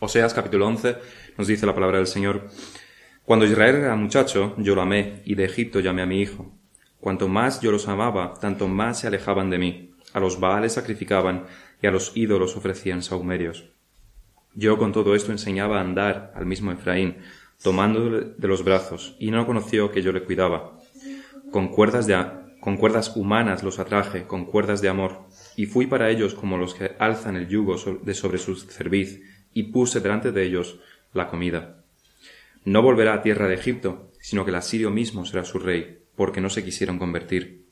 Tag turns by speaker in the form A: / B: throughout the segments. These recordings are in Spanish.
A: Oseas capítulo 11 nos dice la palabra del Señor, Cuando Israel era muchacho, yo lo amé, y de Egipto llamé a mi hijo. Cuanto más yo los amaba, tanto más se alejaban de mí. A los baales sacrificaban, y a los ídolos ofrecían saumerios. Yo con todo esto enseñaba a andar al mismo Efraín, tomándole de los brazos, y no conoció que yo le cuidaba. Con cuerdas, de, con cuerdas humanas los atraje, con cuerdas de amor, y fui para ellos como los que alzan el yugo de sobre su cerviz, y puse delante de ellos la comida. No volverá a tierra de Egipto, sino que el asirio mismo será su rey, porque no se quisieron convertir.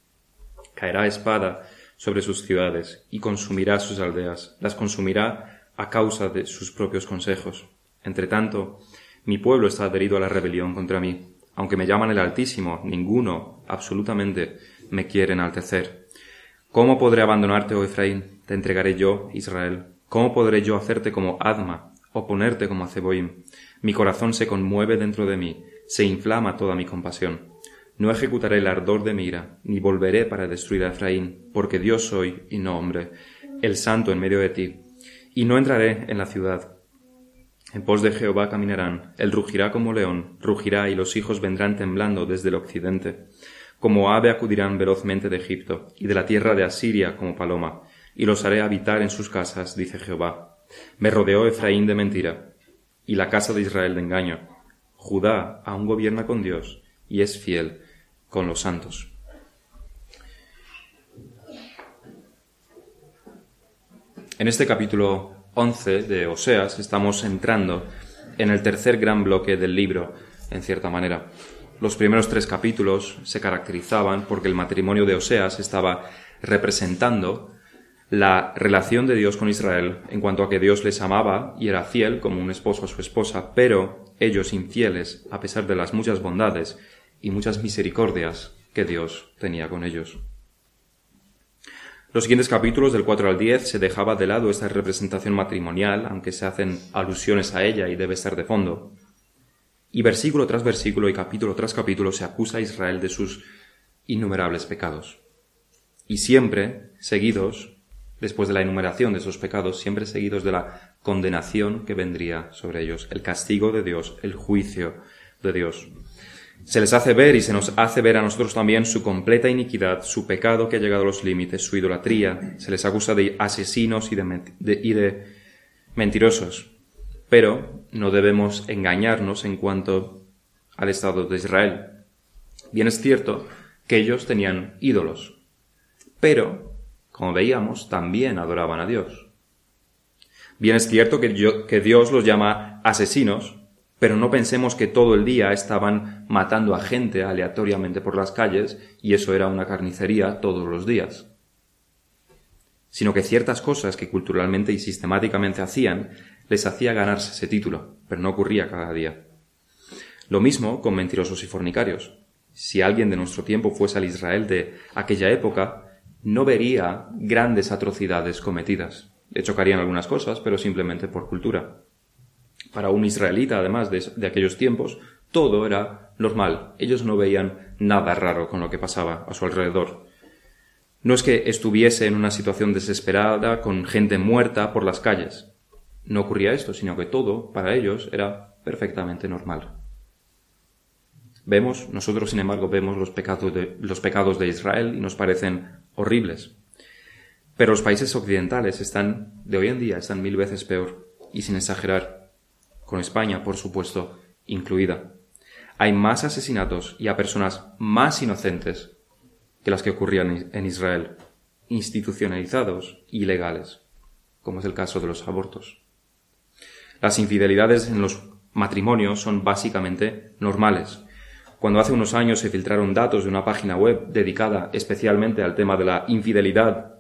A: Caerá espada sobre sus ciudades, y consumirá sus aldeas, las consumirá a causa de sus propios consejos. Entre tanto, mi pueblo está adherido a la rebelión contra mí. Aunque me llaman el Altísimo, ninguno, absolutamente, me quiere enaltecer. ¿Cómo podré abandonarte, oh Efraín? Te entregaré yo, Israel. ¿Cómo podré yo hacerte como Adma, o ponerte como Ceboim? Mi corazón se conmueve dentro de mí, se inflama toda mi compasión. No ejecutaré el ardor de mi ira, ni volveré para destruir a Efraín, porque Dios soy y no hombre, el santo en medio de ti. Y no entraré en la ciudad, en pos de Jehová caminarán, él rugirá como león, rugirá y los hijos vendrán temblando desde el occidente. Como ave acudirán velozmente de Egipto, y de la tierra de Asiria como paloma, y los haré habitar en sus casas, dice Jehová. Me rodeó Efraín de mentira, y la casa de Israel de engaño. Judá aún gobierna con Dios, y es fiel con los santos. En este capítulo 11 de Oseas estamos entrando en el tercer gran bloque del libro, en cierta manera. Los primeros tres capítulos se caracterizaban porque el matrimonio de Oseas estaba representando la relación de Dios con Israel en cuanto a que Dios les amaba y era fiel como un esposo a su esposa, pero ellos infieles a pesar de las muchas bondades y muchas misericordias que Dios tenía con ellos. Los siguientes capítulos, del 4 al 10, se dejaba de lado esta representación matrimonial, aunque se hacen alusiones a ella y debe estar de fondo. Y versículo tras versículo y capítulo tras capítulo se acusa a Israel de sus innumerables pecados. Y siempre seguidos, después de la enumeración de esos pecados, siempre seguidos de la condenación que vendría sobre ellos, el castigo de Dios, el juicio de Dios. Se les hace ver y se nos hace ver a nosotros también su completa iniquidad, su pecado que ha llegado a los límites, su idolatría. Se les acusa de asesinos y de, y de mentirosos. Pero no debemos engañarnos en cuanto al Estado de Israel. Bien es cierto que ellos tenían ídolos, pero, como veíamos, también adoraban a Dios. Bien es cierto que, que Dios los llama asesinos, pero no pensemos que todo el día estaban matando a gente aleatoriamente por las calles y eso era una carnicería todos los días. Sino que ciertas cosas que culturalmente y sistemáticamente hacían les hacía ganarse ese título, pero no ocurría cada día. Lo mismo con mentirosos y fornicarios. Si alguien de nuestro tiempo fuese al Israel de aquella época, no vería grandes atrocidades cometidas. Le chocarían algunas cosas, pero simplemente por cultura. Para un israelita, además de, aquellos tiempos, todo era normal. Ellos no veían nada raro con lo que pasaba a su alrededor. No es que estuviese en una situación desesperada con gente muerta por las calles. No ocurría esto, sino que todo para ellos era perfectamente normal. Vemos, nosotros sin embargo vemos los pecados de, los pecados de Israel y nos parecen horribles. Pero los países occidentales están, de hoy en día, están mil veces peor. Y sin exagerar, con España, por supuesto, incluida. Hay más asesinatos y a personas más inocentes que las que ocurrían en Israel, institucionalizados y legales, como es el caso de los abortos. Las infidelidades en los matrimonios son básicamente normales. Cuando hace unos años se filtraron datos de una página web dedicada especialmente al tema de la infidelidad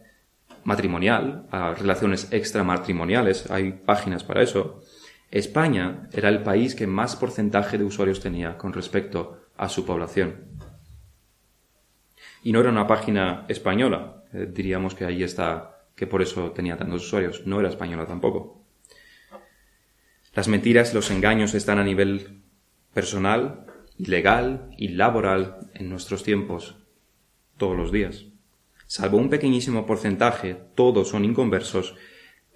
A: matrimonial, a relaciones extramatrimoniales, hay páginas para eso, España era el país que más porcentaje de usuarios tenía con respecto a su población. Y no era una página española, eh, diríamos que ahí está, que por eso tenía tantos usuarios, no era española tampoco. Las mentiras los engaños están a nivel personal, legal y laboral en nuestros tiempos, todos los días. Salvo un pequeñísimo porcentaje, todos son inconversos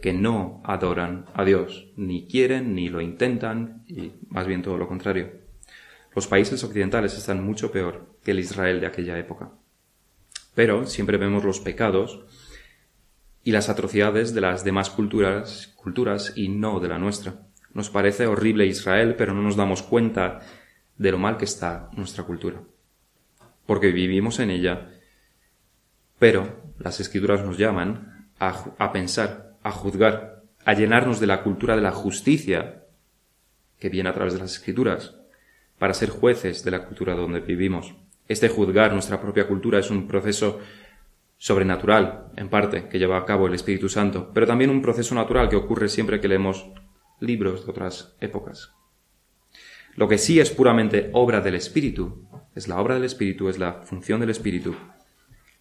A: que no adoran a Dios, ni quieren, ni lo intentan, y más bien todo lo contrario. Los países occidentales están mucho peor que el Israel de aquella época. Pero siempre vemos los pecados y las atrocidades de las demás culturas, culturas y no de la nuestra. Nos parece horrible Israel, pero no nos damos cuenta de lo mal que está nuestra cultura. Porque vivimos en ella, pero las escrituras nos llaman a, a pensar, a juzgar, a llenarnos de la cultura de la justicia que viene a través de las escrituras, para ser jueces de la cultura donde vivimos. Este juzgar nuestra propia cultura es un proceso sobrenatural, en parte, que lleva a cabo el Espíritu Santo, pero también un proceso natural que ocurre siempre que leemos libros de otras épocas. Lo que sí es puramente obra del Espíritu, es la obra del Espíritu, es la función del Espíritu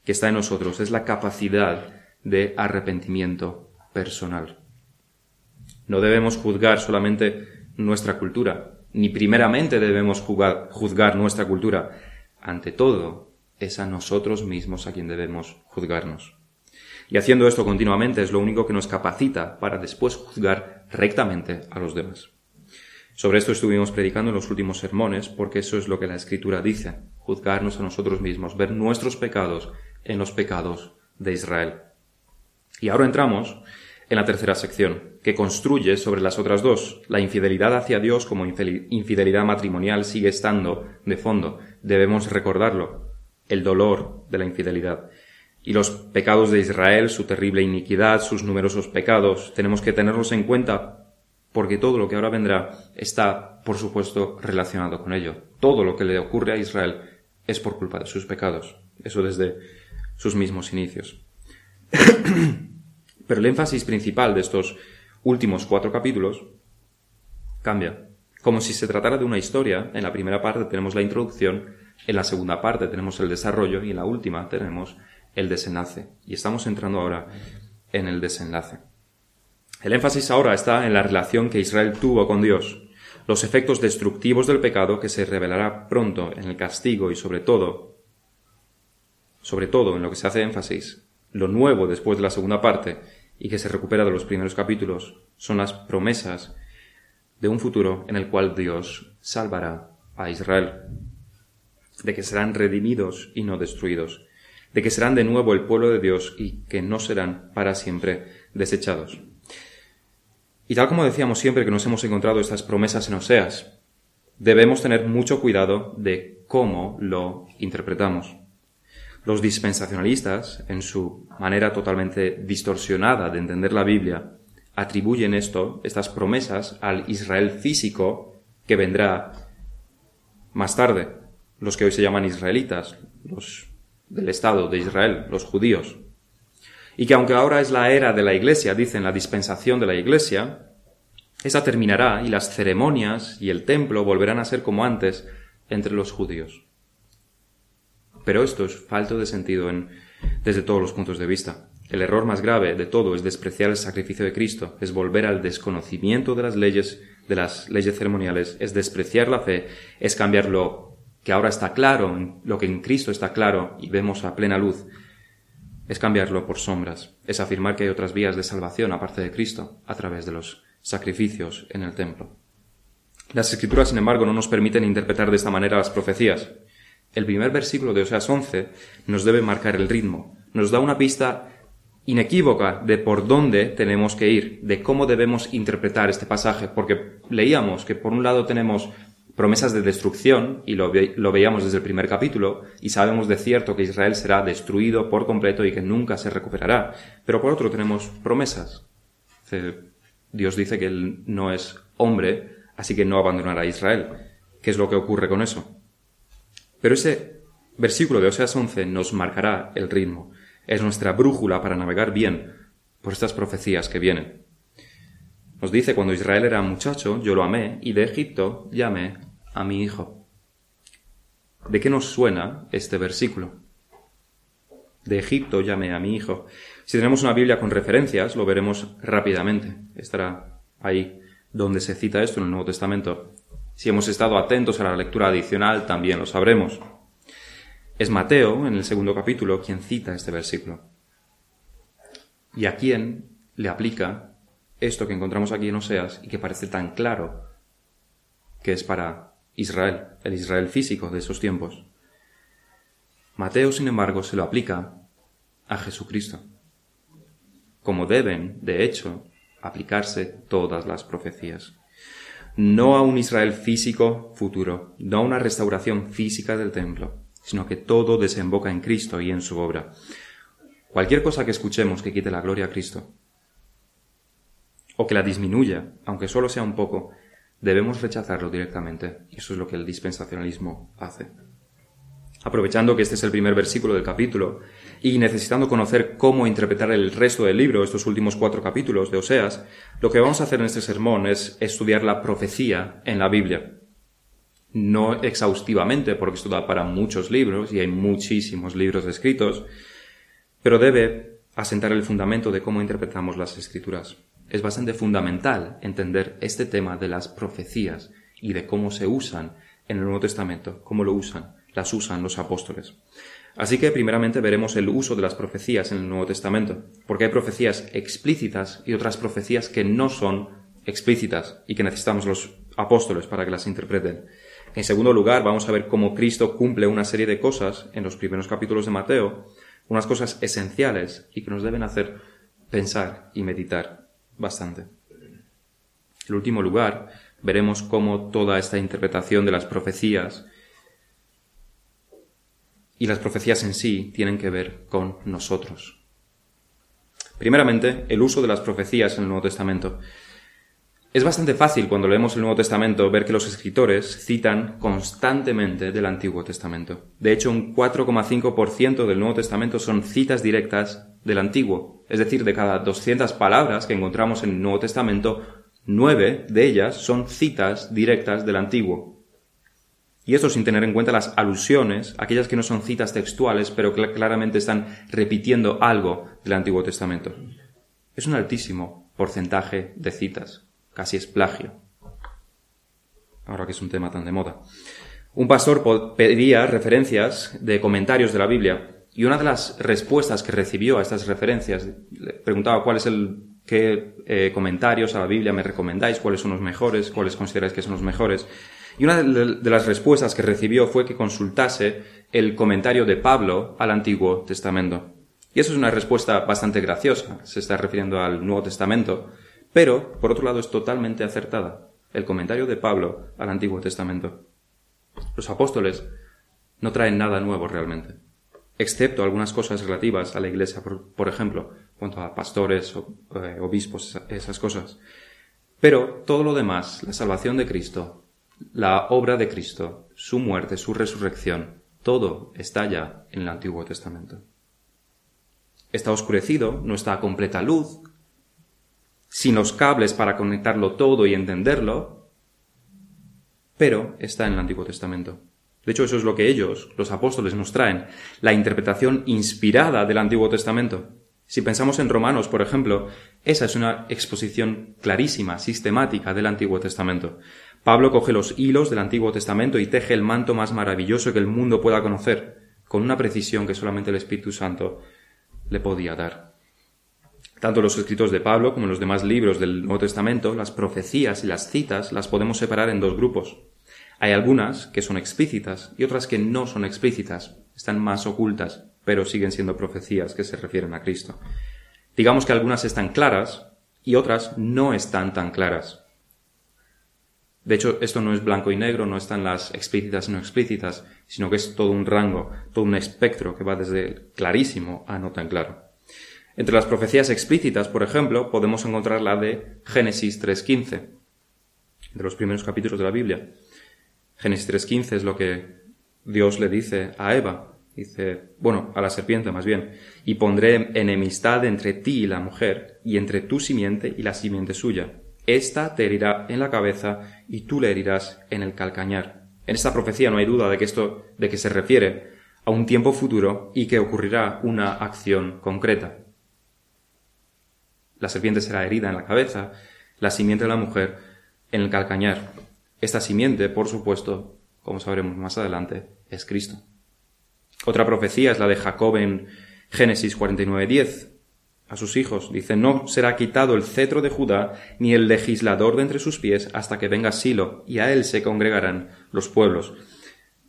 A: que está en nosotros, es la capacidad de arrepentimiento personal. No debemos juzgar solamente nuestra cultura, ni primeramente debemos juzgar, nuestra cultura. Ante todo, es a nosotros mismos a quien debemos juzgarnos. Y haciendo esto continuamente es lo único que nos capacita para después juzgar rectamente a los demás. Sobre esto estuvimos predicando en los últimos sermones, porque eso es lo que la Escritura dice, juzgarnos a nosotros mismos, ver nuestros pecados en los pecados de Israel. Y ahora entramos en la tercera sección, que construye sobre las otras dos. La infidelidad hacia Dios como infidelidad matrimonial sigue estando de fondo. Debemos recordarlo el dolor de la infidelidad. Y los pecados de Israel, su terrible iniquidad, sus numerosos pecados, tenemos que tenerlos en cuenta porque todo lo que ahora vendrá está, por supuesto, relacionado con ello. Todo lo que le ocurre a Israel es por culpa de sus pecados. Eso desde sus mismos inicios. Pero el énfasis principal de estos últimos cuatro capítulos cambia. Como si se tratara de una historia, en la primera parte tenemos la introducción en la segunda parte tenemos el desarrollo y en la última tenemos el desenlace. Y estamos entrando ahora en el desenlace. El énfasis ahora está en la relación que Israel tuvo con Dios, los efectos destructivos del pecado que se revelará pronto en el castigo y sobre todo, sobre todo en lo que se hace énfasis, lo nuevo después de la segunda parte y que se recupera de los primeros capítulos son las promesas de un futuro en el cual Dios salvará a Israel de que serán redimidos y no destruidos, de que serán de nuevo el pueblo de Dios y que no serán para siempre desechados. Y tal como decíamos siempre que nos hemos encontrado estas promesas en Oseas, debemos tener mucho cuidado de cómo lo interpretamos. Los dispensacionalistas, en su manera totalmente distorsionada de entender la Biblia, atribuyen esto, estas promesas, al Israel físico que vendrá más tarde, los que hoy se llaman israelitas, los del Estado de Israel, los judíos. Y que aunque ahora es la era de la Iglesia, dicen la dispensación de la Iglesia, esa terminará y las ceremonias y el templo volverán a ser como antes entre los judíos. Pero esto es falto de sentido en, desde todos los puntos de vista. El error más grave de todo es despreciar el sacrificio de Cristo, es volver al desconocimiento de las leyes, de las leyes ceremoniales, es despreciar la fe, es cambiarlo que ahora está claro, lo que en Cristo está claro y vemos a plena luz, es cambiarlo por sombras, es afirmar que hay otras vías de salvación aparte de Cristo a través de los sacrificios en el templo. Las escrituras, sin embargo, no nos permiten interpretar de esta manera las profecías. El primer versículo de Oseas 11 nos debe marcar el ritmo, nos da una pista inequívoca de por dónde tenemos que ir, de cómo debemos interpretar este pasaje, porque leíamos que por un lado tenemos promesas de destrucción, y lo, veíamos desde el primer capítulo, y sabemos de cierto que Israel será destruido por completo y que nunca se recuperará. Pero por otro tenemos promesas. Dios dice que Él no es hombre, así que no abandonará a Israel. ¿Qué es lo que ocurre con eso? Pero ese versículo de Oseas 11 nos marcará el ritmo. Es nuestra brújula para navegar bien por estas profecías que vienen. Nos dice, cuando Israel era muchacho, yo lo amé, y de Egipto llamé a mi hijo. ¿De qué nos suena este versículo? De Egipto llamé a mi hijo. Si tenemos una Biblia con referencias, lo veremos rápidamente. Estará ahí donde se cita esto en el Nuevo Testamento. Si hemos estado atentos a la lectura adicional, también lo sabremos. Es Mateo, en el segundo capítulo, quien cita este versículo. ¿Y a quién le aplica esto que encontramos aquí en Oseas y que parece tan claro que es para Israel, el Israel físico de esos tiempos. Mateo, sin embargo, se lo aplica a Jesucristo, como deben, de hecho, aplicarse todas las profecías. No a un Israel físico futuro, no a una restauración física del templo, sino que todo desemboca en Cristo y en su obra. Cualquier cosa que escuchemos que quite la gloria a Cristo, o que la disminuya, aunque solo sea un poco, debemos rechazarlo directamente. Y eso es lo que el dispensacionalismo hace. Aprovechando que este es el primer versículo del capítulo y necesitando conocer cómo interpretar el resto del libro, estos últimos cuatro capítulos de Oseas, lo que vamos a hacer en este sermón es estudiar la profecía en la Biblia. No exhaustivamente, porque esto da para muchos libros y hay muchísimos libros escritos, pero debe asentar el fundamento de cómo interpretamos las escrituras. Es bastante fundamental entender este tema de las profecías y de cómo se usan en el Nuevo Testamento, cómo lo usan, las usan los apóstoles. Así que primeramente veremos el uso de las profecías en el Nuevo Testamento, porque hay profecías explícitas y otras profecías que no son explícitas y que necesitamos los apóstoles para que las interpreten. En segundo lugar, vamos a ver cómo Cristo cumple una serie de cosas en los primeros capítulos de Mateo, unas cosas esenciales y que nos deben hacer pensar y meditar bastante. En último lugar, veremos cómo toda esta interpretación de las profecías y las profecías en sí tienen que ver con nosotros. Primeramente, el uso de las profecías en el Nuevo Testamento. Es bastante fácil cuando leemos el Nuevo Testamento ver que los escritores citan constantemente del Antiguo Testamento. De hecho, un 4,5% del Nuevo Testamento son citas directas del Antiguo. Es decir, de cada 200 palabras que encontramos en el Nuevo Testamento, nueve de ellas son citas directas del Antiguo. Y esto sin tener en cuenta las alusiones, aquellas que no son citas textuales, pero que claramente están repitiendo algo del Antiguo Testamento. Es un altísimo porcentaje de citas casi es plagio. Ahora que es un tema tan de moda. Un pastor pedía referencias de comentarios de la Biblia y una de las respuestas que recibió a estas referencias le preguntaba cuál es el qué eh, comentarios a la Biblia me recomendáis, cuáles son los mejores, cuáles consideráis que son los mejores. Y una de las respuestas que recibió fue que consultase el comentario de Pablo al Antiguo Testamento. Y eso es una respuesta bastante graciosa. Se está refiriendo al Nuevo Testamento. Pero, por otro lado, es totalmente acertada el comentario de Pablo al Antiguo Testamento. Los apóstoles no traen nada nuevo realmente, excepto algunas cosas relativas a la Iglesia, por, ejemplo, cuanto a pastores, o, eh, obispos, esas cosas. Pero todo lo demás, la salvación de Cristo, la obra de Cristo, su muerte, su resurrección, todo está ya en el Antiguo Testamento. Está oscurecido, no está a completa luz, sin los cables para conectarlo todo y entenderlo, pero está en el Antiguo Testamento. De hecho, eso es lo que ellos, los apóstoles, nos traen, la interpretación inspirada del Antiguo Testamento. Si pensamos en Romanos, por ejemplo, esa es una exposición clarísima, sistemática del Antiguo Testamento. Pablo coge los hilos del Antiguo Testamento y teje el manto más maravilloso que el mundo pueda conocer, con una precisión que solamente el Espíritu Santo le podía dar. Tanto los escritos de Pablo como los demás libros del Nuevo Testamento, las profecías y las citas las podemos separar en dos grupos. Hay algunas que son explícitas y otras que no son explícitas, están más ocultas, pero siguen siendo profecías que se refieren a Cristo. Digamos que algunas están claras y otras no están tan claras. De hecho, esto no es blanco y negro, no están las explícitas y no explícitas, sino que es todo un rango, todo un espectro que va desde clarísimo a no tan claro. Entre las profecías explícitas, por ejemplo, podemos encontrar la de Génesis 3.15, de los primeros capítulos de la Biblia. Génesis 3.15 es lo que Dios le dice a Eva, dice, bueno, a la serpiente más bien, y pondré enemistad entre ti y la mujer, y entre tu simiente y la simiente suya. Esta te herirá en la cabeza y tú le herirás en el calcañar. En esta profecía no hay duda de que esto, de que se refiere a un tiempo futuro y que ocurrirá una acción concreta. La serpiente será herida en la cabeza, la simiente de la mujer en el calcañar. Esta simiente, por supuesto, como sabremos más adelante, es Cristo. Otra profecía es la de Jacob en Génesis 49.10. a sus hijos. Dice, no será quitado el cetro de Judá, ni el legislador de entre sus pies, hasta que venga Silo, y a él se congregarán los pueblos.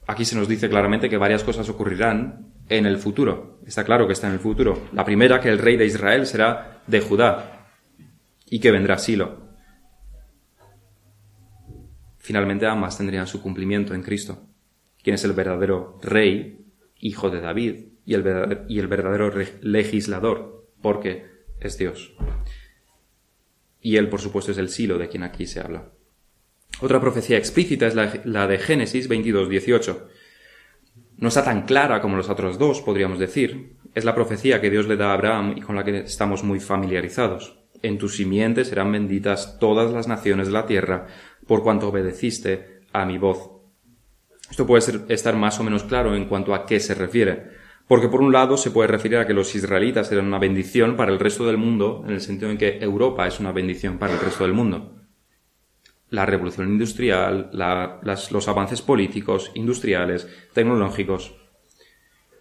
A: Aquí se nos dice claramente que varias cosas ocurrirán en el futuro. Está claro que está en el futuro. La primera, que el rey de Israel será de Judá, y que vendrá Silo. Finalmente ambas tendrían su cumplimiento en Cristo, quien es el verdadero rey, hijo de David, y el verdadero, legislador, porque es Dios. Y Él, por supuesto, es el silo de quien aquí se habla. Otra profecía explícita es la, de Génesis 22, 18. No está tan clara como los otros dos, podríamos decir. Es la profecía que Dios le da a Abraham y con la que estamos muy familiarizados. En tu simiente serán benditas todas las naciones de la tierra, por cuanto obedeciste a mi voz. Esto puede estar más o menos claro en cuanto a qué se refiere. Porque por un lado se puede referir a que los israelitas eran una bendición para el resto del mundo, en el sentido en que Europa es una bendición para el resto del mundo. La revolución industrial, los avances políticos, industriales, tecnológicos.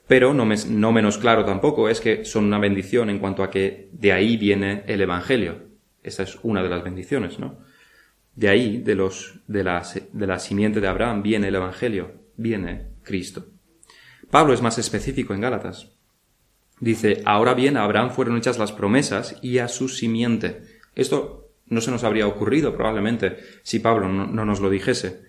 A: Pero no, no menos claro tampoco es que son una bendición en cuanto a que de ahí viene el Evangelio. Esa es una de las bendiciones, ¿no? De ahí, de, los, de, la, de la simiente de Abraham, viene el Evangelio, viene Cristo. Pablo es más específico en Gálatas. Dice, ahora bien, a Abraham fueron hechas las promesas y a su simiente. Esto no se nos habría ocurrido probablemente si Pablo no, nos lo dijese.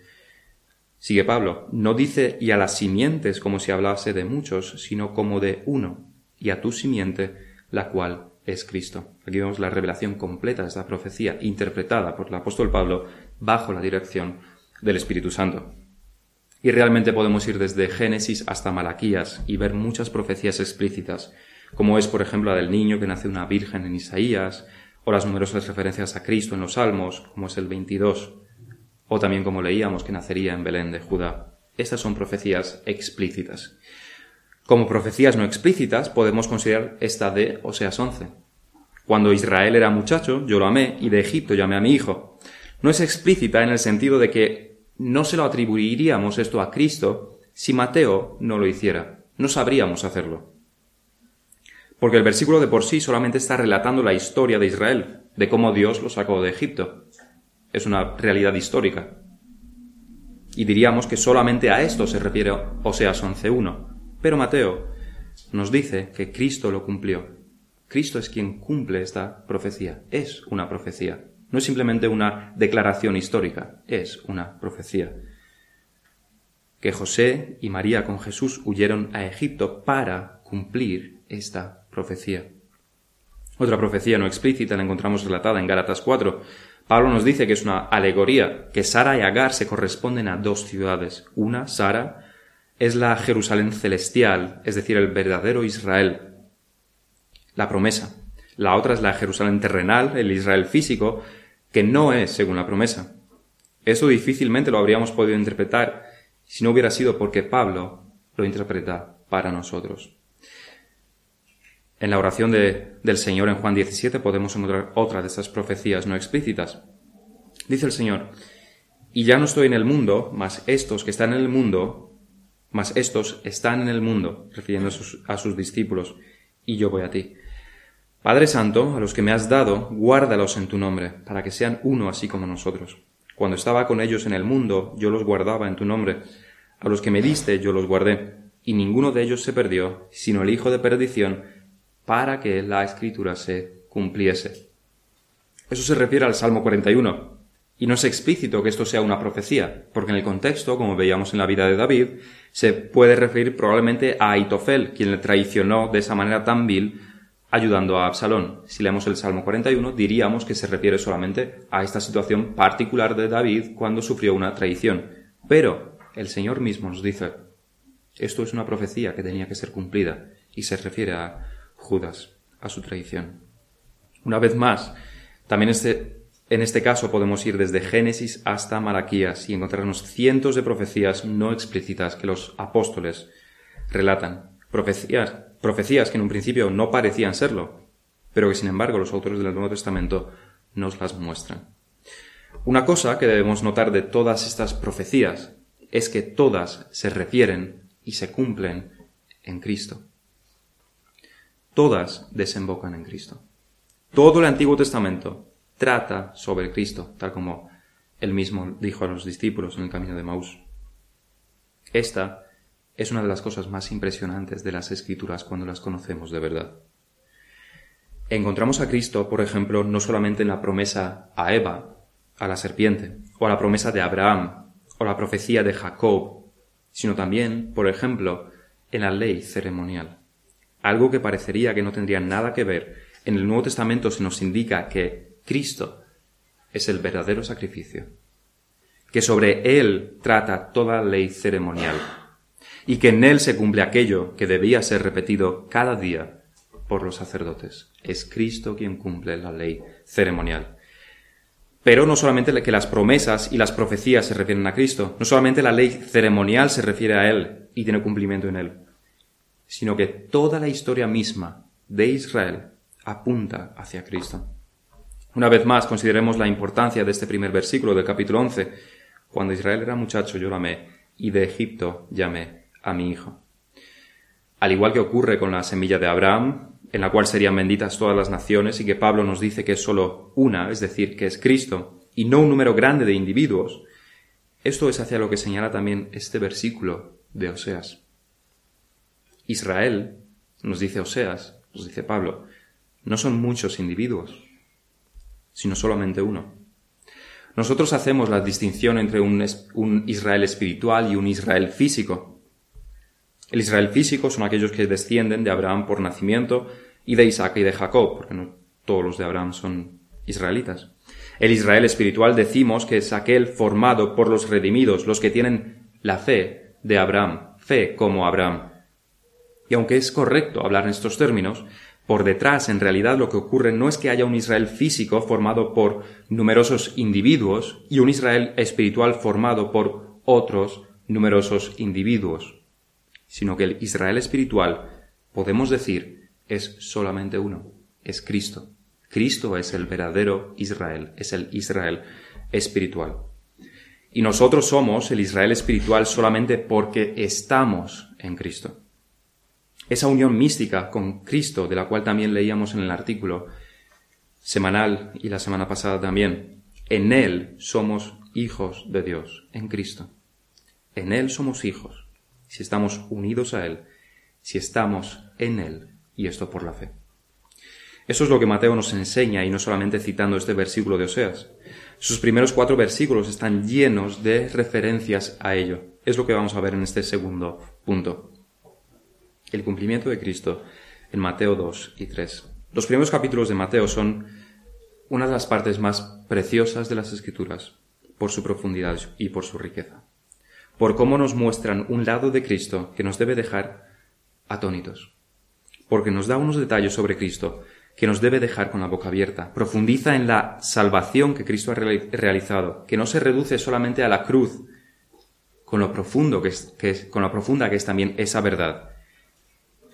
A: Sigue Pablo, no dice y a las simientes como si hablase de muchos, sino como de uno, y a tu simiente, la cual es Cristo. Aquí vemos la revelación completa de esta profecía, interpretada por el apóstol Pablo bajo la dirección del Espíritu Santo. Y realmente podemos ir desde Génesis hasta Malaquías y ver muchas profecías explícitas, como es, por ejemplo, la del niño que nace una virgen en Isaías, o las numerosas referencias a Cristo en los Salmos, como es el 22, o también como leíamos que nacería en Belén de Judá. Estas son profecías explícitas. Como profecías no explícitas podemos considerar esta de Oseas 11. Cuando Israel era muchacho, yo lo amé, y de Egipto llamé a mi hijo. No es explícita en el sentido de que no se lo atribuiríamos esto a Cristo si Mateo no lo hiciera. No sabríamos hacerlo. Porque el versículo de por sí solamente está relatando la historia de Israel, de cómo Dios lo sacó de Egipto. Es una realidad histórica. Y diríamos que solamente a esto se refiere Oseas 11.1. Pero Mateo nos dice que Cristo lo cumplió. Cristo es quien cumple esta profecía. Es una profecía. No es simplemente una declaración histórica, es una profecía. Que José y María con Jesús huyeron a Egipto para cumplir esta profecía. Otra profecía no explícita la encontramos relatada en Gálatas 4. Pablo nos dice que es una alegoría, que Sara y Agar se corresponden a dos ciudades. Una, Sara, es la Jerusalén celestial, es decir, el verdadero Israel, la promesa. La otra es la Jerusalén terrenal, el Israel físico, que no es según la promesa. Eso difícilmente lo habríamos podido interpretar si no hubiera sido porque Pablo lo interpreta para nosotros. En la oración del Señor en Juan 17 podemos encontrar otra de estas profecías no explícitas. Dice el Señor, y ya no estoy en el mundo, mas estos que están en el mundo, mas estos están en el mundo, refiriéndose a sus discípulos, y yo voy a ti. Padre Santo, a los que me has dado, guárdalos en tu nombre, para que sean uno así como nosotros. Cuando estaba con ellos en el mundo, yo los guardaba en tu nombre. A los que me diste, yo los guardé, y ninguno de ellos se perdió, sino el hijo de perdición, para que la escritura se cumpliese. Eso se refiere al Salmo 41. Y no es explícito que esto sea una profecía, porque en el contexto, como veíamos en la vida de David, se puede referir probablemente a Aitofel, quien le traicionó de esa manera tan vil ayudando a Absalón. Si leemos el Salmo 41, diríamos que se refiere solamente a esta situación particular de David cuando sufrió una traición. Pero el Señor mismo nos dice, esto es una profecía que tenía que ser cumplida, y se refiere a Judas, a su traición. Una vez más, también este, en este caso podemos ir desde Génesis hasta Malaquías y encontrarnos cientos de profecías no explícitas que los apóstoles relatan. Profecías profecías que en un principio no parecían serlo, pero que sin embargo los autores del Nuevo Testamento nos las muestran. Una cosa que debemos notar de todas estas profecías es que todas se refieren y se cumplen en Cristo. todas desembocan en Cristo. Todo el Antiguo Testamento trata sobre Cristo, tal como él mismo dijo a los discípulos en el camino de Maús. Esta es una de las cosas más impresionantes de las Escrituras cuando las conocemos de verdad. Encontramos a Cristo, por ejemplo, no solamente en la promesa a Eva, a la serpiente, o a la promesa de Abraham, o la profecía de Jacob, sino también, por ejemplo, en la ley ceremonial. Algo que parecería que no tendría nada que ver, en el Nuevo Testamento se nos indica que Cristo es el verdadero sacrificio, que sobre Él trata toda ley ceremonial, y que en Él se cumple aquello que debía ser repetido cada día por los sacerdotes. Es Cristo quien cumple la ley ceremonial. Pero no solamente que las promesas y las profecías se refieren a Cristo, no solamente la ley ceremonial se refiere a Él y tiene cumplimiento en Él, sino que toda la historia misma de Israel apunta hacia Cristo. Una vez más, consideremos la importancia de este primer versículo del capítulo 11. Cuando Israel era muchacho, yo lo amé, y de Egipto llamé a mi hijo. Al igual que ocurre con la semilla de Abraham, en la cual serían benditas todas las naciones y que Pablo nos dice que es solo una, es decir, que es Cristo, y no un número grande de individuos. Esto es hacia lo que señala también este versículo de Oseas. Israel, nos dice Oseas, nos dice Pablo, no son muchos individuos, sino solamente uno. Nosotros hacemos la distinción entre un, Israel espiritual y un Israel físico. El Israel físico son aquellos que descienden de Abraham por nacimiento y de Isaac y de Jacob, porque no todos los de Abraham son israelitas. El Israel espiritual decimos que es aquel formado por los redimidos, los que tienen la fe de Abraham, fe como Abraham. Y aunque es correcto hablar en estos términos, por detrás en realidad lo que ocurre no es que haya un Israel físico formado por numerosos individuos y un Israel espiritual formado por otros numerosos individuos sino que el Israel espiritual, podemos decir, es solamente uno, es Cristo. Cristo es el verdadero Israel, es el Israel espiritual. Y nosotros somos el Israel espiritual solamente porque estamos en Cristo. Esa unión mística con Cristo, de la cual también leíamos en el artículo semanal y la semana pasada también, en Él somos hijos de Dios, en Cristo. En Él somos hijos si estamos unidos a Él, si estamos en Él, y esto por la fe. Eso es lo que Mateo nos enseña, y no solamente citando este versículo de Oseas. Sus primeros cuatro versículos están llenos de referencias a ello. Es lo que vamos a ver en este segundo punto. El cumplimiento de Cristo en Mateo 2 y 3. Los primeros capítulos de Mateo son una de las partes más preciosas de las Escrituras, por su profundidad y por su riqueza por cómo nos muestran un lado de Cristo que nos debe dejar atónitos, porque nos da unos detalles sobre Cristo que nos debe dejar con la boca abierta, profundiza en la salvación que Cristo ha realizado, que no se reduce solamente a la cruz, con lo profundo que es, con la profunda que es también esa verdad.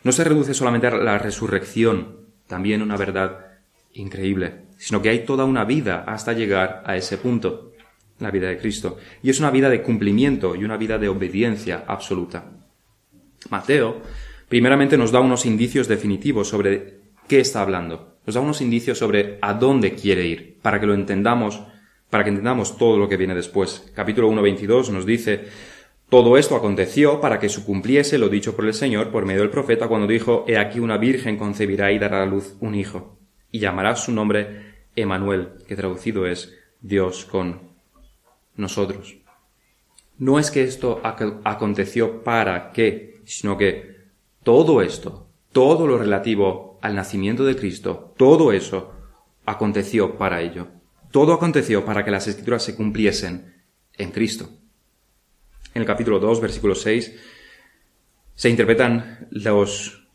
A: No se reduce solamente a la resurrección, también una verdad increíble, sino que hay toda una vida hasta llegar a ese punto la vida de Cristo. Y es una vida de cumplimiento y una vida de obediencia absoluta. Mateo, primeramente, nos da unos indicios definitivos sobre qué está hablando. Nos da unos indicios sobre a dónde quiere ir, para que lo entendamos, para que entendamos todo lo que viene después. Capítulo 1, 22 nos dice, todo esto aconteció para que se cumpliese lo dicho por el Señor por medio del profeta cuando dijo, He aquí una virgen concebirá y dará a luz un hijo, y llamará su nombre Emanuel, que traducido es Dios con nosotros. No es que esto aconteció para qué, sino que todo esto, todo lo relativo al nacimiento de Cristo, todo eso aconteció para ello. Todo aconteció para que las escrituras se cumpliesen en Cristo. En el capítulo 2, versículo 6, se interpretan los,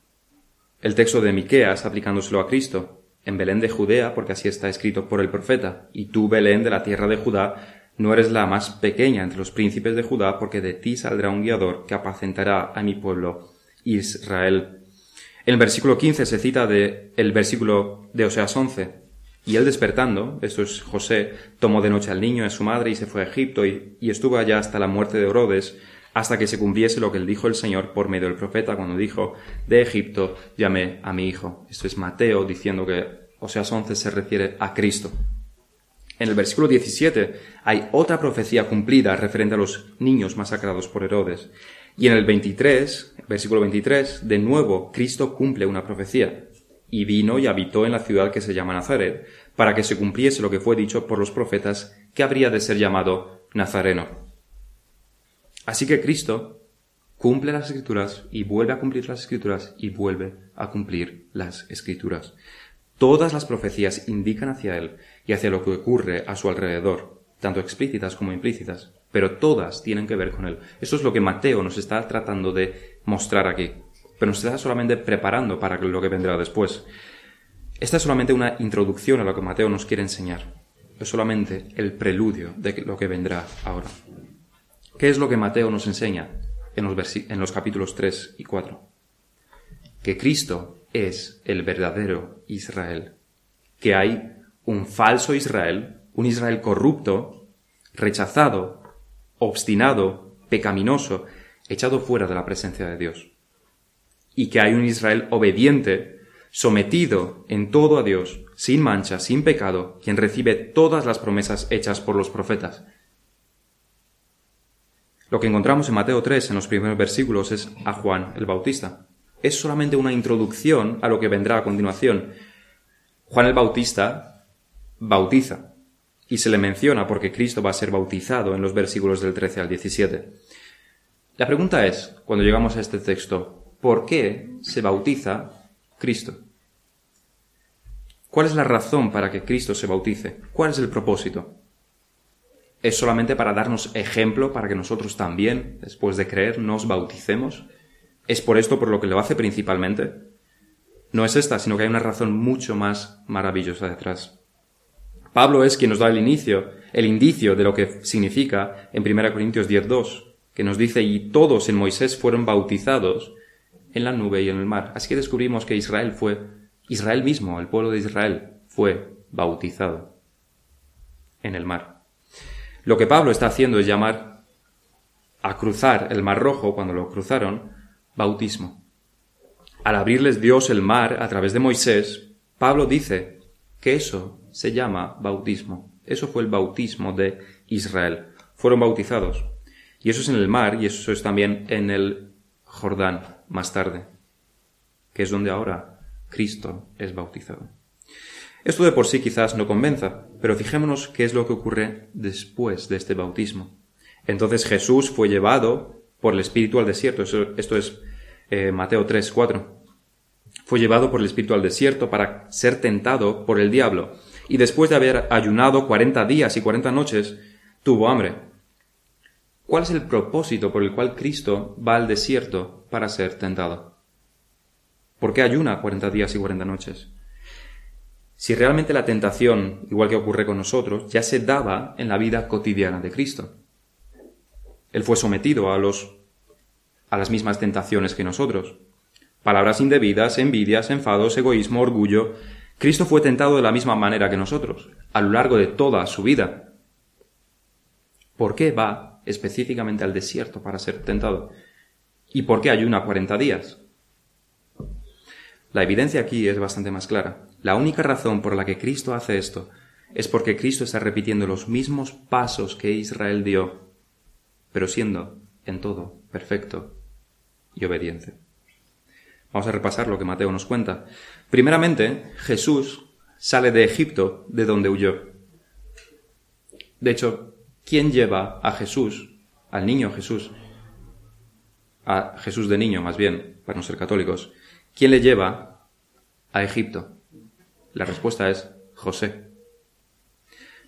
A: el texto de Miqueas aplicándoselo a Cristo. En Belén de Judea, porque así está escrito por el profeta, y tú, Belén de la tierra de Judá, no eres la más pequeña entre los príncipes de Judá, porque de ti saldrá un guiador que apacentará a mi pueblo Israel. En el versículo 15 se cita de el versículo de Oseas 11. Y él despertando, esto es José, tomó de noche al niño y a su madre y se fue a Egipto y, estuvo allá hasta la muerte de Herodes, hasta que se cumpliese lo que él dijo el Señor por medio del profeta cuando dijo, de Egipto llamé a mi hijo. Esto es Mateo diciendo que Oseas 11 se refiere a Cristo. En el versículo 17 hay otra profecía cumplida referente a los niños masacrados por Herodes. Y en el 23, versículo 23, de nuevo Cristo cumple una profecía. Y vino y habitó en la ciudad que se llama Nazaret, para que se cumpliese lo que fue dicho por los profetas, que habría de ser llamado Nazareno. Así que Cristo cumple las escrituras y vuelve a cumplir las escrituras y vuelve a cumplir las escrituras. Todas las profecías indican hacia Él y hacia lo que ocurre a su alrededor, tanto explícitas como implícitas, pero todas tienen que ver con Él. Eso es lo que Mateo nos está tratando de mostrar aquí, pero nos está solamente preparando para lo que vendrá después. Esta es solamente una introducción a lo que Mateo nos quiere enseñar. Es solamente el preludio de lo que vendrá ahora. ¿Qué es lo que Mateo nos enseña en los, en los capítulos 3 y 4? Que Cristo es el verdadero Israel, que hay un falso Israel, un Israel corrupto, rechazado, obstinado, pecaminoso, echado fuera de la presencia de Dios. Y que hay un Israel obediente, sometido en todo a Dios, sin mancha, sin pecado, quien recibe todas las promesas hechas por los profetas, lo que encontramos en Mateo 3 en los primeros versículos es a Juan el Bautista. Es solamente una introducción a lo que vendrá a continuación. Juan el Bautista bautiza y se le menciona porque Cristo va a ser bautizado en los versículos del 13 al 17. La pregunta es, cuando llegamos a este texto, ¿por qué se bautiza Cristo? ¿Cuál es la razón para que Cristo se bautice? ¿Cuál es el propósito? es solamente para darnos ejemplo para que nosotros también, después de creer, nos bauticemos. Es por esto por lo que lo hace principalmente. No es esta, sino que hay una razón mucho más maravillosa detrás. Pablo es quien nos da el inicio, el indicio de lo que significa en 1 Corintios 10.2, que nos dice, y todos en Moisés fueron bautizados en la nube y en el mar. Así que descubrimos que Israel fue, Israel mismo, el pueblo de Israel, fue bautizado en el mar. Lo que Pablo está haciendo es llamar a cruzar el Mar Rojo, cuando lo cruzaron, bautismo. Al abrirles Dios el mar a través de Moisés, Pablo dice que eso se llama bautismo. Eso fue el bautismo de Israel. Fueron bautizados. Y eso es en el mar y eso es también en el Jordán más tarde, que es donde ahora Cristo es bautizado. Esto de por sí quizás no convenza, pero fijémonos qué es lo que ocurre después de este bautismo. Entonces Jesús fue llevado por el Espíritu al desierto. Esto es eh, Mateo 3, 4. Fue llevado por el Espíritu al desierto para ser tentado por el diablo. Y después de haber ayunado cuarenta días y cuarenta noches, tuvo hambre. ¿Cuál es el propósito por el cual Cristo va al desierto para ser tentado? ¿Por qué ayuna cuarenta días y cuarenta noches? si realmente la tentación, igual que ocurre con nosotros, ya se daba en la vida cotidiana de Cristo. Él fue sometido a los a las mismas tentaciones que nosotros. Palabras indebidas, envidias, enfados, egoísmo, orgullo. Cristo fue tentado de la misma manera que nosotros, a lo largo de toda su vida. ¿Por qué va específicamente al desierto para ser tentado? ¿Y por qué ayuna cuarenta días? La evidencia aquí es bastante más clara. La única razón por la que Cristo hace esto es porque Cristo está repitiendo los mismos pasos que Israel dio, pero siendo en todo perfecto y obediente. Vamos a repasar lo que Mateo nos cuenta. Primeramente, Jesús sale de Egipto, de donde huyó. De hecho, ¿quién lleva a Jesús, al niño Jesús, a Jesús de niño más bien, para no ser católicos, quién le lleva a Egipto? La respuesta es José.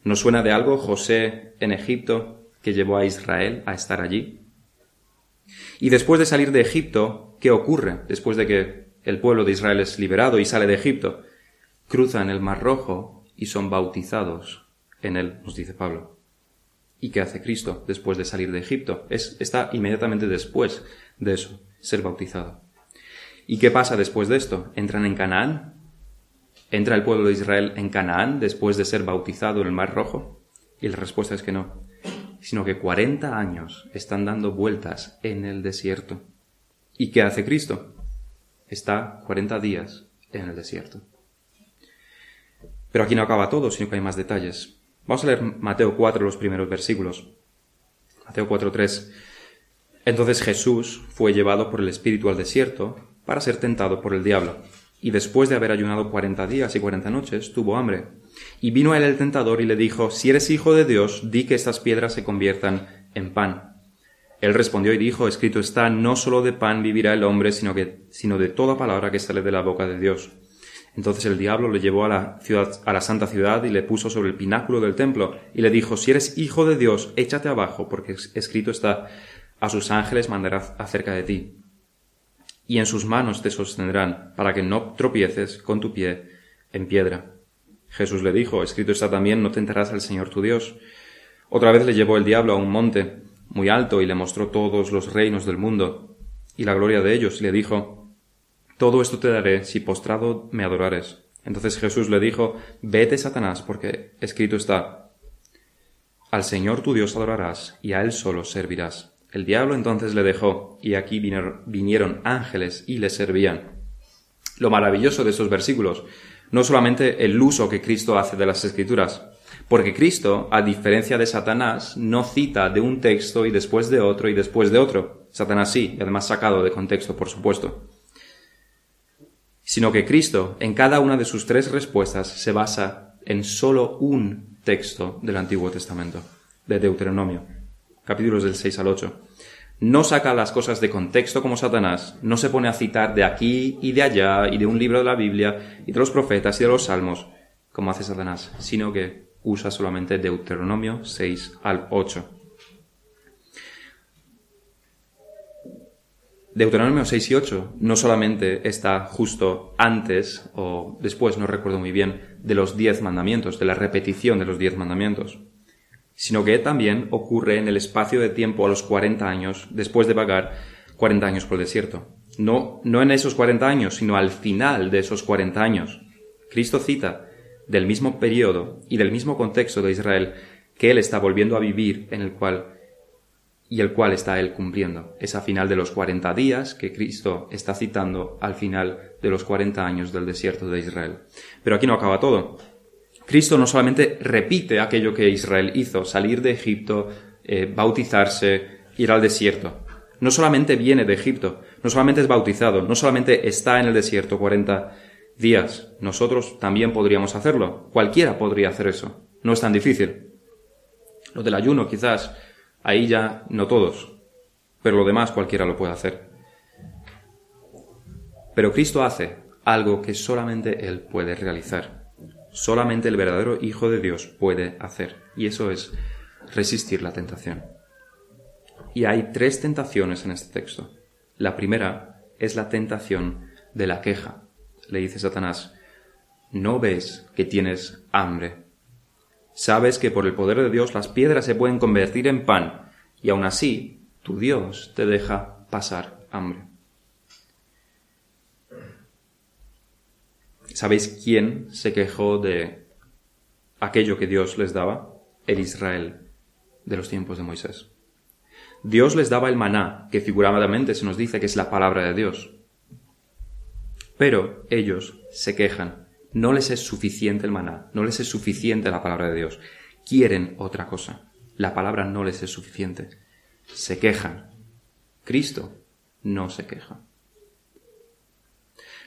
A: ¿Nos suena de algo José en Egipto que llevó a Israel a estar allí? Y después de salir de Egipto, ¿qué ocurre después de que el pueblo de Israel es liberado y sale de Egipto? Cruzan el Mar Rojo y son bautizados en él, nos dice Pablo. ¿Y qué hace Cristo después de salir de Egipto? Es, está inmediatamente después de eso, ser bautizado. ¿Y qué pasa después de esto? Entran en Canaán, ¿Entra el pueblo de Israel en Canaán después de ser bautizado en el Mar Rojo? Y la respuesta es que no. sino que 40 años están dando vueltas en el desierto. ¿Y qué hace Cristo? Está 40 días en el desierto. Pero aquí no acaba todo, sino que hay más detalles. Vamos a leer Mateo 4, los primeros versículos. Mateo 4.3. Entonces Jesús fue llevado por el Espíritu al desierto para ser tentado por el diablo. Y después de haber ayunado cuarenta días y cuarenta noches, tuvo hambre. Y vino a él el tentador y le dijo, Si eres hijo de Dios, di que estas piedras se conviertan en pan. Él respondió y dijo, Escrito está, no solo de pan vivirá el hombre, sino, que, sino de toda palabra que sale de la boca de Dios. Entonces el diablo le llevó a la ciudad, a la santa ciudad y le puso sobre el pináculo del templo y le dijo, si eres hijo de Dios, échate abajo, porque escrito está, a sus ángeles mandará acerca de ti. Y en sus manos te sostendrán, para que no tropieces con tu pie en piedra. Jesús le dijo, escrito está también, no tentarás al Señor tu Dios. Otra vez le llevó el diablo a un monte muy alto y le mostró todos los reinos del mundo y la gloria de ellos y le dijo, todo esto te daré si postrado me adorares. Entonces Jesús le dijo, Vete, Satanás, porque escrito está, Al Señor tu Dios adorarás y a Él solo servirás. El diablo entonces le dejó, y aquí vinieron ángeles y le servían. Lo maravilloso de estos versículos, no solamente el uso que Cristo hace de las escrituras, porque Cristo, a diferencia de Satanás, no cita de un texto y después de otro y después de otro. Satanás sí, y además sacado de contexto, por supuesto sino que Cristo, en cada una de sus tres respuestas, se basa en solo un texto del Antiguo Testamento, de Deuteronomio, capítulos del 6 al 8. No saca las cosas de contexto como Satanás, no se pone a citar de aquí y de allá y de un libro de la Biblia y de los profetas y de los salmos como hace Satanás, sino que usa solamente Deuteronomio 6 al 8. Deuteronomio 6 y 8 no solamente está justo antes o después, no recuerdo muy bien, de los diez mandamientos, de la repetición de los diez mandamientos, sino que también ocurre en el espacio de tiempo a los 40 años, después de vagar 40 años por el desierto. No, no en esos 40 años, sino al final de esos 40 años. Cristo cita del mismo periodo y del mismo contexto de Israel que él está volviendo a vivir en el cual y el cual está él cumpliendo. Es a final de los 40 días que Cristo está citando al final de los 40 años del desierto de Israel. Pero aquí no acaba todo. Cristo no solamente repite aquello que Israel hizo, salir de Egipto, eh, bautizarse, ir al desierto. No solamente viene de Egipto, no solamente es bautizado, no solamente está en el desierto 40 días. Nosotros también podríamos hacerlo. Cualquiera podría hacer eso. No es tan difícil. Lo del ayuno quizás Ahí ya no todos, pero lo demás cualquiera lo puede hacer. Pero Cristo hace algo que solamente Él puede realizar. Solamente el verdadero Hijo de Dios puede hacer. Y eso es resistir la tentación. Y hay tres tentaciones en este texto. La primera es la tentación de la queja. Le dice Satanás, ¿no ves que tienes hambre? Sabes que por el poder de Dios las piedras se pueden convertir en pan, y aún así tu Dios te deja pasar hambre. ¿Sabéis quién se quejó de aquello que Dios les daba? El Israel de los tiempos de Moisés. Dios les daba el maná, que figuradamente se nos dice que es la palabra de Dios. Pero ellos se quejan no les es suficiente el maná, no les es suficiente la palabra de Dios. Quieren otra cosa. La palabra no les es suficiente. Se quejan. Cristo no se queja.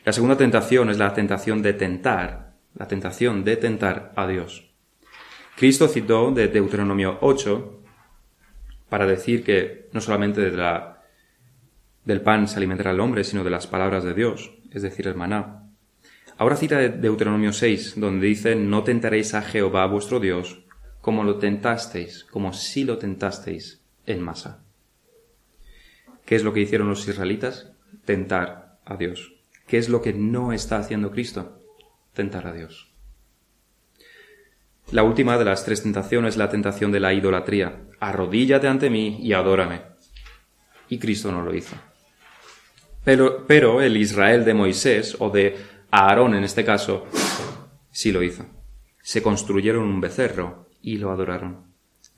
A: La segunda tentación es la tentación de tentar, la tentación de tentar a Dios. Cristo citó de Deuteronomio 8 para decir que no solamente de la, del pan se alimentará el hombre, sino de las palabras de Dios, es decir, el maná. Ahora cita de Deuteronomio 6, donde dice, no tentaréis a Jehová vuestro Dios como lo tentasteis, como si lo tentasteis en masa. ¿Qué es lo que hicieron los israelitas? Tentar a Dios. ¿Qué es lo que no está haciendo Cristo? Tentar a Dios. La última de las tres tentaciones es la tentación de la idolatría. Arrodíllate ante mí y adórame. Y Cristo no lo hizo. Pero, pero el Israel de Moisés o de Aarón en este caso sí lo hizo. Se construyeron un becerro y lo adoraron.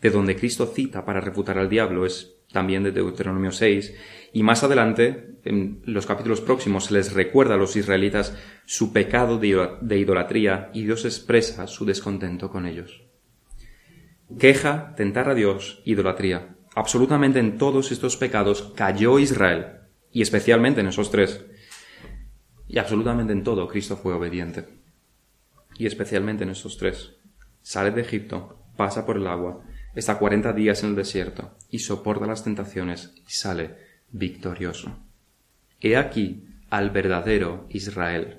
A: de donde Cristo cita para refutar al diablo es también de Deuteronomio 6, y más adelante, en los capítulos próximos, se les recuerda a los israelitas su pecado de idolatría y Dios expresa su descontento con ellos. Queja, tentar a Dios, idolatría. Absolutamente en todos estos pecados cayó Israel, y especialmente en esos tres. Y absolutamente en todo Cristo fue obediente. Y especialmente en esos tres. Sale de Egipto, pasa por el agua, está cuarenta días en el desierto y soporta las tentaciones y sale victorioso. He aquí al verdadero Israel.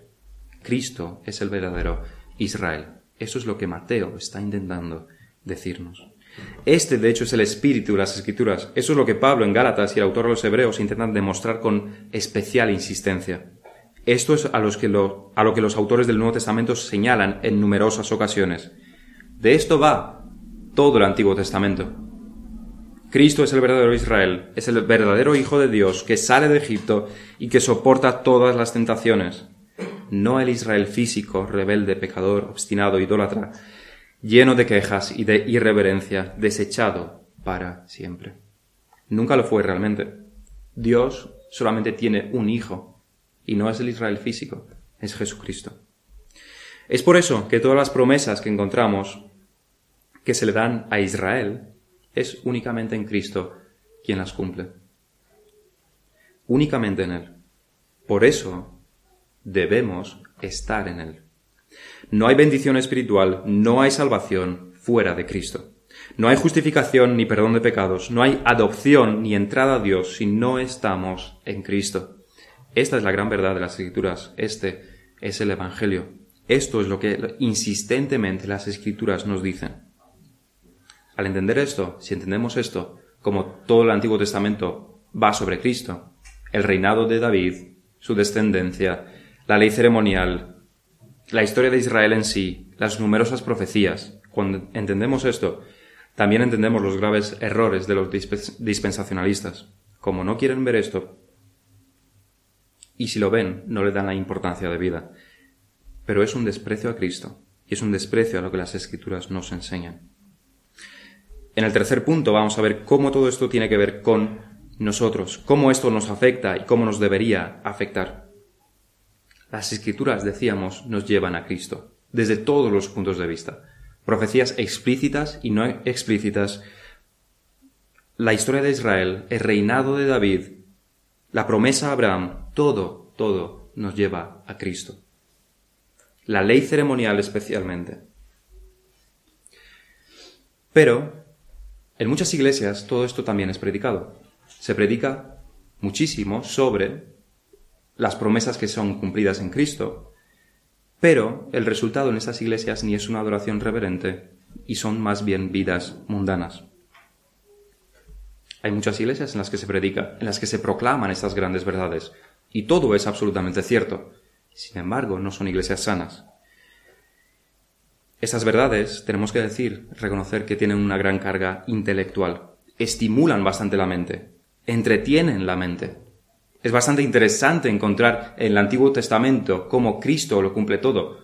A: Cristo es el verdadero Israel. Eso es lo que Mateo está intentando decirnos. Este, de hecho, es el espíritu de las Escrituras. Eso es lo que Pablo en Gálatas y el autor de los Hebreos intentan demostrar con especial insistencia. Esto es a, los que a lo que los autores del Nuevo Testamento señalan en numerosas ocasiones. De esto va todo el Antiguo Testamento. Cristo es el verdadero Israel, es el verdadero Hijo de Dios que sale de Egipto y que soporta todas las tentaciones. No el Israel físico, rebelde, pecador, obstinado, idólatra, lleno de quejas y de irreverencia, desechado para siempre. Nunca lo fue realmente. Dios solamente tiene un Hijo, y no es el Israel físico, es Jesucristo. Es por eso que todas las promesas que encontramos que se le dan a Israel, es únicamente en Cristo quien las cumple. Únicamente en Él. Por eso debemos estar en Él. No hay bendición espiritual, no hay salvación fuera de Cristo. No hay justificación ni perdón de pecados, no hay adopción ni entrada a Dios si no estamos en Cristo. Esta es la gran verdad de las Escrituras, este es el Evangelio. Esto es lo que insistentemente las Escrituras nos dicen. Al entender esto, si entendemos esto, como todo el Antiguo Testamento va sobre Cristo, el reinado de David, su descendencia, la ley ceremonial, la historia de Israel en sí, las numerosas profecías, cuando entendemos esto, también entendemos los graves errores de los dispensacionalistas. Como no quieren ver esto, y si lo ven, no le dan la importancia de vida. Pero es un desprecio a Cristo, y es un desprecio a lo que las Escrituras nos enseñan. En el tercer punto vamos a ver cómo todo esto tiene que ver con nosotros, cómo esto nos afecta y cómo nos debería afectar. Las escrituras, decíamos, nos llevan a Cristo, desde todos los puntos de vista. Profecías explícitas y no explícitas, la historia de Israel, el reinado de David, la promesa a Abraham, todo, todo nos lleva a Cristo. La ley ceremonial especialmente. Pero en muchas iglesias todo esto también es predicado. Se predica muchísimo sobre las promesas que son cumplidas en Cristo, pero el resultado en estas iglesias ni es una adoración reverente y son más bien vidas mundanas. Hay muchas iglesias en las que se predica, en las que se proclaman estas grandes verdades, y todo es absolutamente cierto. Sin embargo, no son iglesias sanas. Estas verdades, tenemos que decir, reconocer que tienen una gran carga intelectual, estimulan bastante la mente, entretienen la mente. Es bastante interesante encontrar en el Antiguo Testamento cómo Cristo lo cumple todo.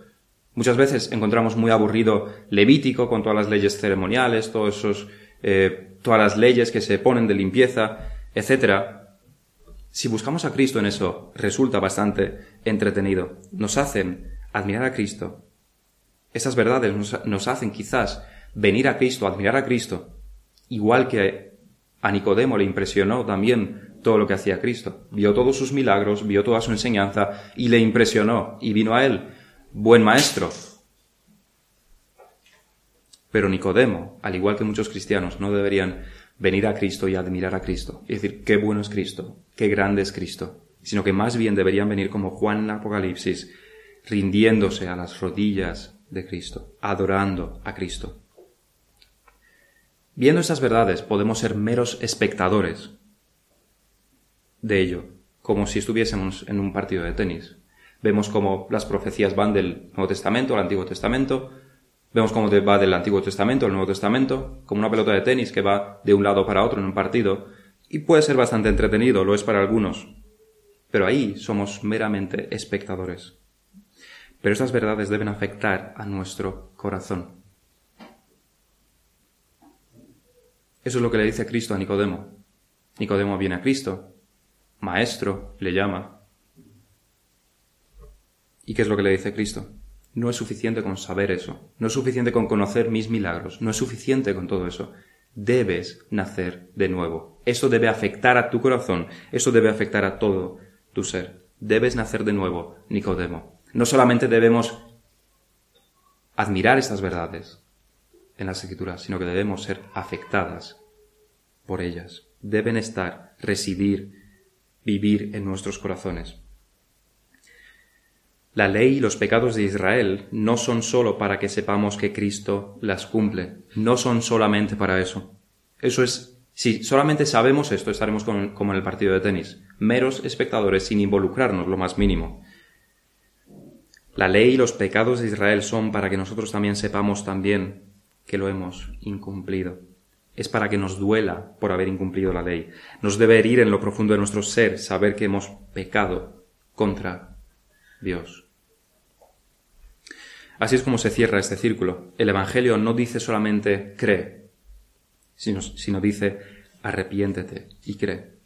A: Muchas veces encontramos muy aburrido Levítico con todas las leyes ceremoniales, todos esos, eh, todas las leyes que se ponen de limpieza, etc. Si buscamos a Cristo en eso, resulta bastante entretenido. Nos hacen admirar a Cristo esas verdades nos, hacen quizás venir a Cristo, admirar a Cristo, igual que a Nicodemo le impresionó también todo lo que hacía Cristo. Vio todos sus milagros, vio toda su enseñanza y le impresionó y vino a él, buen maestro. Pero Nicodemo, al igual que muchos cristianos, no deberían venir a Cristo y admirar a Cristo y decir qué bueno es Cristo, qué grande es Cristo, sino que más bien deberían venir como Juan en Apocalipsis, rindiéndose a las rodillas de Cristo, adorando a Cristo. Viendo estas verdades podemos ser meros espectadores de ello, como si estuviésemos en un partido de tenis. Vemos cómo las profecías van del Nuevo Testamento al Antiguo Testamento, vemos cómo va del Antiguo Testamento al Nuevo Testamento, como una pelota de tenis que va de un lado para otro en un partido, y puede ser bastante entretenido, lo es para algunos, pero ahí somos meramente espectadores. Pero estas verdades deben afectar a nuestro corazón. Eso es lo que le dice Cristo a Nicodemo. Nicodemo viene a Cristo, maestro, le llama. ¿Y qué es lo que le dice Cristo? No es suficiente con saber eso, no es suficiente con conocer mis milagros, no es suficiente con todo eso. Debes nacer de nuevo. Eso debe afectar a tu corazón, eso debe afectar a todo tu ser. Debes nacer de nuevo, Nicodemo. No solamente debemos admirar estas verdades en las escrituras, sino que debemos ser afectadas por ellas. Deben estar, residir, vivir en nuestros corazones. La ley y los pecados de Israel no son sólo para que sepamos que Cristo las cumple, no son solamente para eso. Eso es, si solamente sabemos esto, estaremos como en el partido de tenis, meros espectadores sin involucrarnos lo más mínimo. La ley y los pecados de Israel son para que nosotros también sepamos también que lo hemos incumplido. Es para que nos duela por haber incumplido la ley. Nos debe herir en lo profundo de nuestro ser saber que hemos pecado contra Dios. Así es como se cierra este círculo. El Evangelio no dice solamente cree, sino, sino dice arrepiéntete y cree.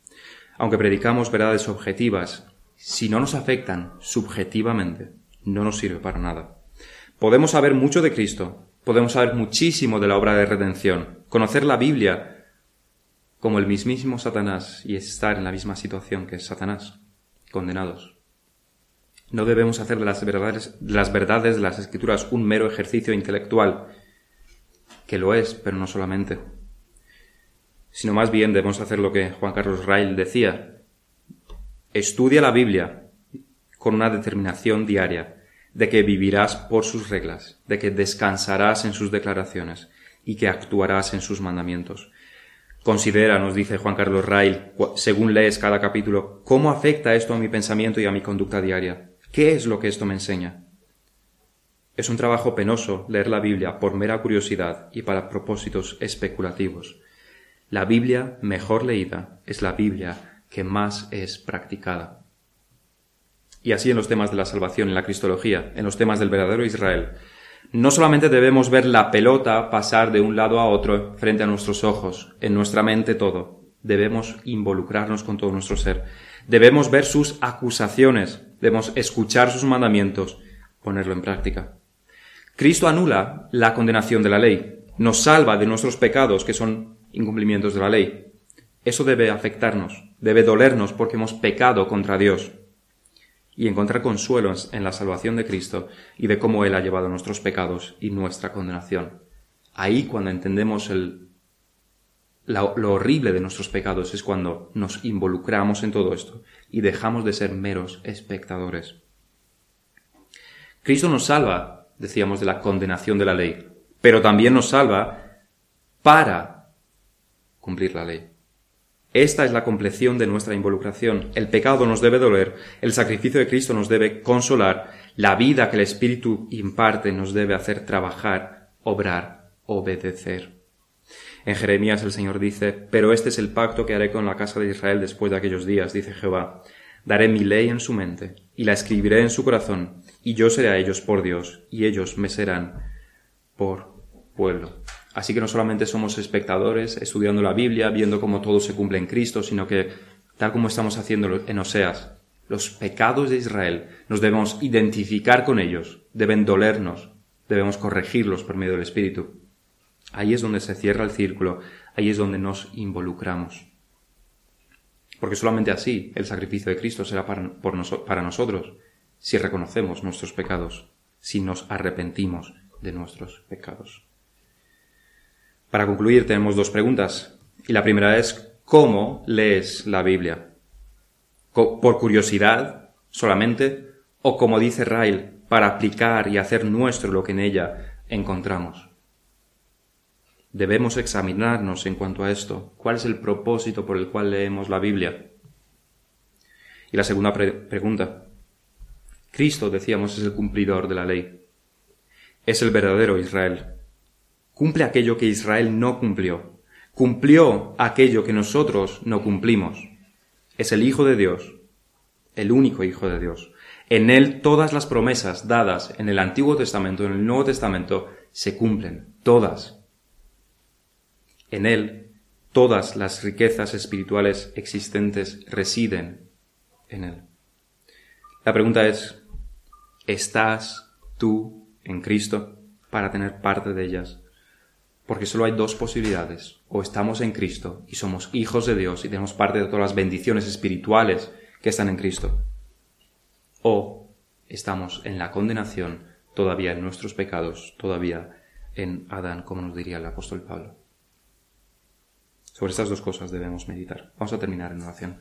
A: Aunque predicamos verdades objetivas, si no nos afectan subjetivamente, no nos sirve para nada. Podemos saber mucho de Cristo, podemos saber muchísimo de la obra de redención, conocer la Biblia como el mismísimo Satanás y estar en la misma situación que Satanás, condenados. No debemos hacer de las verdades, de las verdades de las escrituras un mero ejercicio intelectual, que lo es, pero no solamente, sino más bien debemos hacer lo que Juan Carlos Rail decía, estudia la Biblia, con una determinación diaria de que vivirás por sus reglas, de que descansarás en sus declaraciones y que actuarás en sus mandamientos. Considera, nos dice Juan Carlos Rail, según lees cada capítulo, cómo afecta esto a mi pensamiento y a mi conducta diaria. ¿Qué es lo que esto me enseña? Es un trabajo penoso leer la Biblia por mera curiosidad y para propósitos especulativos. La Biblia mejor leída es la Biblia que más es practicada. Y así en los temas de la salvación, en la cristología, en los temas del verdadero Israel. No solamente debemos ver la pelota pasar de un lado a otro frente a nuestros ojos, en nuestra mente todo. Debemos involucrarnos con todo nuestro ser. Debemos ver sus acusaciones, debemos escuchar sus mandamientos, ponerlo en práctica. Cristo anula la condenación de la ley, nos salva de nuestros pecados, que son incumplimientos de la ley. Eso debe afectarnos, debe dolernos porque hemos pecado contra Dios y encontrar consuelo en la salvación de Cristo y de cómo Él ha llevado nuestros pecados y nuestra condenación. Ahí cuando entendemos el, lo horrible de nuestros pecados es cuando nos involucramos en todo esto y dejamos de ser meros espectadores. Cristo nos salva, decíamos, de la condenación de la ley, pero también nos salva para cumplir la ley. Esta es la compleción de nuestra involucración. El pecado nos debe doler, el sacrificio de Cristo nos debe consolar, la vida que el Espíritu imparte nos debe hacer trabajar, obrar, obedecer. En Jeremías el Señor dice, Pero este es el pacto que haré con la casa de Israel después de aquellos días, dice Jehová. Daré mi ley en su mente, y la escribiré en su corazón, y yo seré a ellos por Dios, y ellos me serán por pueblo. Así que no solamente somos espectadores, estudiando la Biblia, viendo cómo todo se cumple en Cristo, sino que, tal como estamos haciendo en Oseas, los pecados de Israel nos debemos identificar con ellos, deben dolernos, debemos corregirlos por medio del Espíritu. Ahí es donde se cierra el círculo, ahí es donde nos involucramos. Porque solamente así el sacrificio de Cristo será para, para nosotros, si reconocemos nuestros pecados, si nos arrepentimos de nuestros pecados. Para concluir, tenemos dos preguntas. Y la primera es, ¿cómo lees la Biblia? ¿Por curiosidad solamente? ¿O como dice Rail, para aplicar y hacer nuestro lo que en ella encontramos? Debemos examinarnos en cuanto a esto. ¿Cuál es el propósito por el cual leemos la Biblia? Y la segunda pregunta. Cristo, decíamos, es el cumplidor de la ley. Es el verdadero Israel cumple aquello que Israel no cumplió. Cumplió aquello que nosotros no cumplimos. Es el Hijo de Dios, el único Hijo de Dios. En Él todas las promesas dadas en el Antiguo Testamento, en el Nuevo Testamento, se cumplen, todas. En Él todas las riquezas espirituales existentes residen en Él. La pregunta es, ¿estás tú en Cristo para tener parte de ellas? Porque solo hay dos posibilidades. O estamos en Cristo y somos hijos de Dios y tenemos parte de todas las bendiciones espirituales que están en Cristo. O estamos en la condenación, todavía en nuestros pecados, todavía en Adán, como nos diría el apóstol Pablo. Sobre estas dos cosas debemos meditar. Vamos a terminar en oración.